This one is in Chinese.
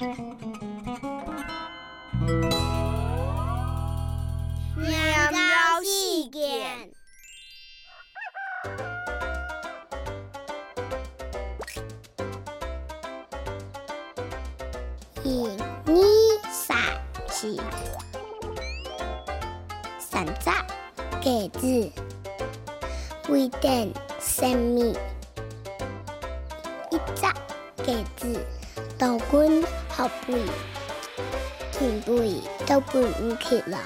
念了四件。一、二、三、四，三只鸽子，为等生米。一只鸽子，倒滚好肥，全部都滚起来。